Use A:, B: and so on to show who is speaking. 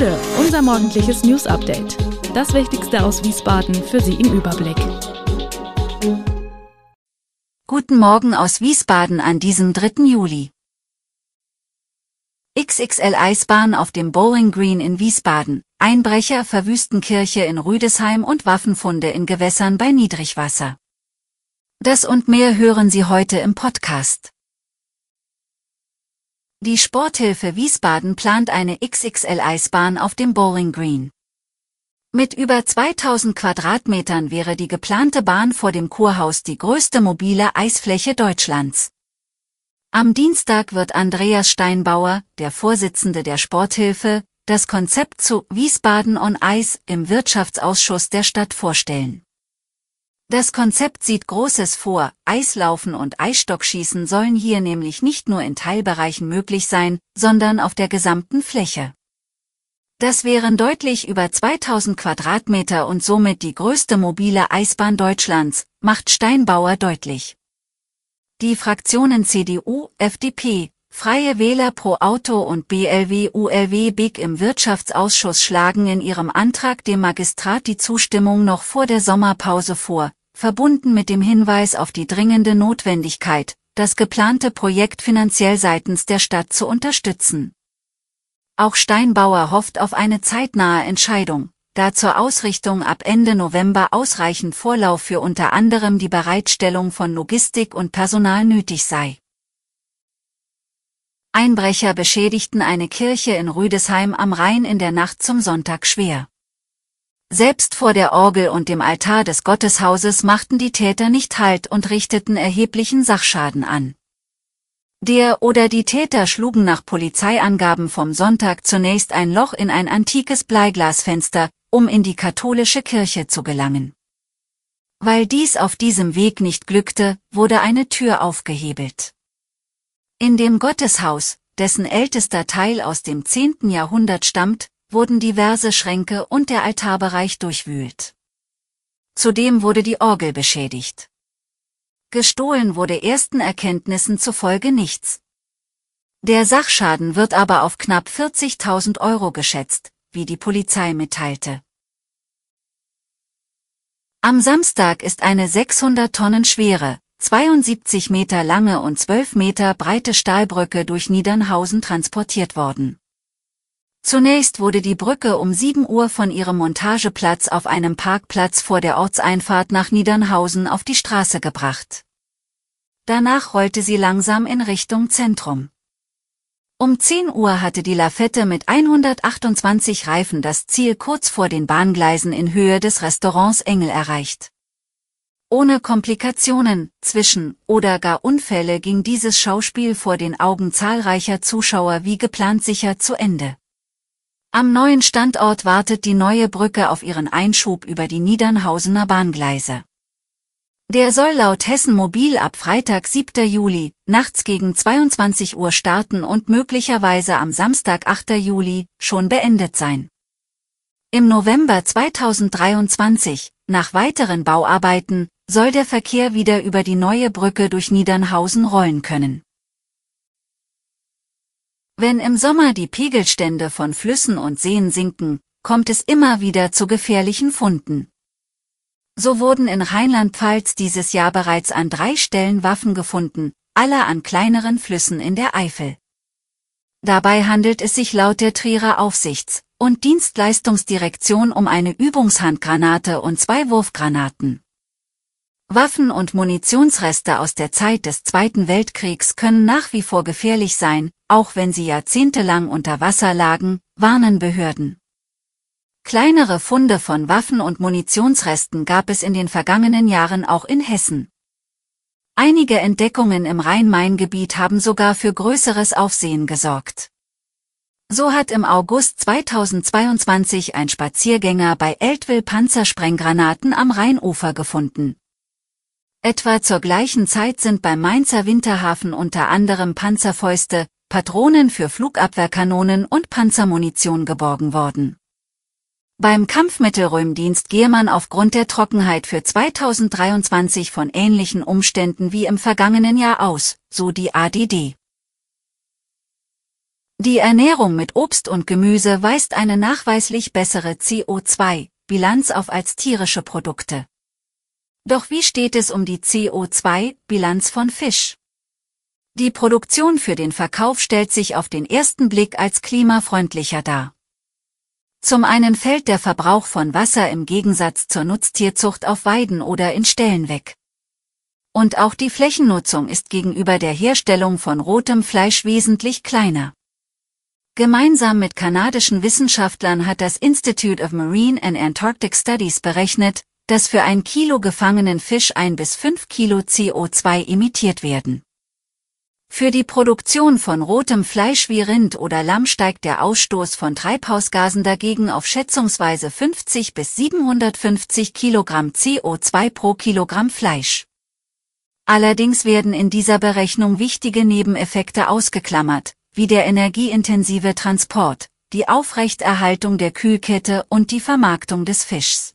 A: Gude, unser morgendliches News Update. Das Wichtigste aus Wiesbaden für Sie im Überblick.
B: Guten Morgen aus Wiesbaden an diesem 3. Juli. XXL Eisbahn auf dem Bowling Green in Wiesbaden, Einbrecher verwüsten Kirche in Rüdesheim und Waffenfunde in Gewässern bei Niedrigwasser. Das und mehr hören Sie heute im Podcast. Die Sporthilfe Wiesbaden plant eine XXL-Eisbahn auf dem Bowling Green. Mit über 2000 Quadratmetern wäre die geplante Bahn vor dem Kurhaus die größte mobile Eisfläche Deutschlands. Am Dienstag wird Andreas Steinbauer, der Vorsitzende der Sporthilfe, das Konzept zu Wiesbaden on Eis im Wirtschaftsausschuss der Stadt vorstellen. Das Konzept sieht Großes vor, Eislaufen und Eisstockschießen sollen hier nämlich nicht nur in Teilbereichen möglich sein, sondern auf der gesamten Fläche. Das wären deutlich über 2000 Quadratmeter und somit die größte mobile Eisbahn Deutschlands, macht Steinbauer deutlich. Die Fraktionen CDU, FDP, Freie Wähler pro Auto und BLW ULW BIG im Wirtschaftsausschuss schlagen in ihrem Antrag dem Magistrat die Zustimmung noch vor der Sommerpause vor, verbunden mit dem Hinweis auf die dringende Notwendigkeit, das geplante Projekt finanziell seitens der Stadt zu unterstützen. Auch Steinbauer hofft auf eine zeitnahe Entscheidung, da zur Ausrichtung ab Ende November ausreichend Vorlauf für unter anderem die Bereitstellung von Logistik und Personal nötig sei. Einbrecher beschädigten eine Kirche in Rüdesheim am Rhein in der Nacht zum Sonntag schwer. Selbst vor der Orgel und dem Altar des Gotteshauses machten die Täter nicht Halt und richteten erheblichen Sachschaden an. Der oder die Täter schlugen nach Polizeiangaben vom Sonntag zunächst ein Loch in ein antikes Bleiglasfenster, um in die katholische Kirche zu gelangen. Weil dies auf diesem Weg nicht glückte, wurde eine Tür aufgehebelt. In dem Gotteshaus, dessen ältester Teil aus dem 10. Jahrhundert stammt, wurden diverse Schränke und der Altarbereich durchwühlt. Zudem wurde die Orgel beschädigt. Gestohlen wurde ersten Erkenntnissen zufolge nichts. Der Sachschaden wird aber auf knapp 40.000 Euro geschätzt, wie die Polizei mitteilte. Am Samstag ist eine 600 Tonnen schwere, 72 Meter lange und 12 Meter breite Stahlbrücke durch Niedernhausen transportiert worden. Zunächst wurde die Brücke um 7 Uhr von ihrem Montageplatz auf einem Parkplatz vor der Ortseinfahrt nach Niedernhausen auf die Straße gebracht. Danach rollte sie langsam in Richtung Zentrum. Um 10 Uhr hatte die Lafette mit 128 Reifen das Ziel kurz vor den Bahngleisen in Höhe des Restaurants Engel erreicht. Ohne Komplikationen, Zwischen- oder gar Unfälle ging dieses Schauspiel vor den Augen zahlreicher Zuschauer wie geplant sicher zu Ende. Am neuen Standort wartet die neue Brücke auf ihren Einschub über die Niedernhausener Bahngleise. Der soll laut Hessen Mobil ab Freitag 7. Juli, nachts gegen 22 Uhr starten und möglicherweise am Samstag 8. Juli, schon beendet sein. Im November 2023, nach weiteren Bauarbeiten, soll der Verkehr wieder über die neue Brücke durch Niedernhausen rollen können. Wenn im Sommer die Pegelstände von Flüssen und Seen sinken, kommt es immer wieder zu gefährlichen Funden. So wurden in Rheinland-Pfalz dieses Jahr bereits an drei Stellen Waffen gefunden, alle an kleineren Flüssen in der Eifel. Dabei handelt es sich laut der Trierer Aufsichts- und Dienstleistungsdirektion um eine Übungshandgranate und zwei Wurfgranaten. Waffen und Munitionsreste aus der Zeit des Zweiten Weltkriegs können nach wie vor gefährlich sein, auch wenn sie jahrzehntelang unter Wasser lagen, warnen Behörden. Kleinere Funde von Waffen und Munitionsresten gab es in den vergangenen Jahren auch in Hessen. Einige Entdeckungen im Rhein-Main-Gebiet haben sogar für größeres Aufsehen gesorgt. So hat im August 2022 ein Spaziergänger bei Eltville Panzersprenggranaten am Rheinufer gefunden. Etwa zur gleichen Zeit sind beim Mainzer Winterhafen unter anderem Panzerfäuste, Patronen für Flugabwehrkanonen und Panzermunition geborgen worden. Beim Kampfmittelräumdienst gehe man aufgrund der Trockenheit für 2023 von ähnlichen Umständen wie im vergangenen Jahr aus, so die ADD. Die Ernährung mit Obst und Gemüse weist eine nachweislich bessere CO2-Bilanz auf als tierische Produkte. Doch wie steht es um die CO2-Bilanz von Fisch? Die Produktion für den Verkauf stellt sich auf den ersten Blick als klimafreundlicher dar. Zum einen fällt der Verbrauch von Wasser im Gegensatz zur Nutztierzucht auf Weiden oder in Ställen weg. Und auch die Flächennutzung ist gegenüber der Herstellung von rotem Fleisch wesentlich kleiner. Gemeinsam mit kanadischen Wissenschaftlern hat das Institute of Marine and Antarctic Studies berechnet, dass für ein Kilo gefangenen Fisch ein bis fünf Kilo CO2 emittiert werden. Für die Produktion von rotem Fleisch wie Rind oder Lamm steigt der Ausstoß von Treibhausgasen dagegen auf schätzungsweise 50 bis 750 Kilogramm CO2 pro Kilogramm Fleisch. Allerdings werden in dieser Berechnung wichtige Nebeneffekte ausgeklammert, wie der energieintensive Transport, die Aufrechterhaltung der Kühlkette und die Vermarktung des Fischs.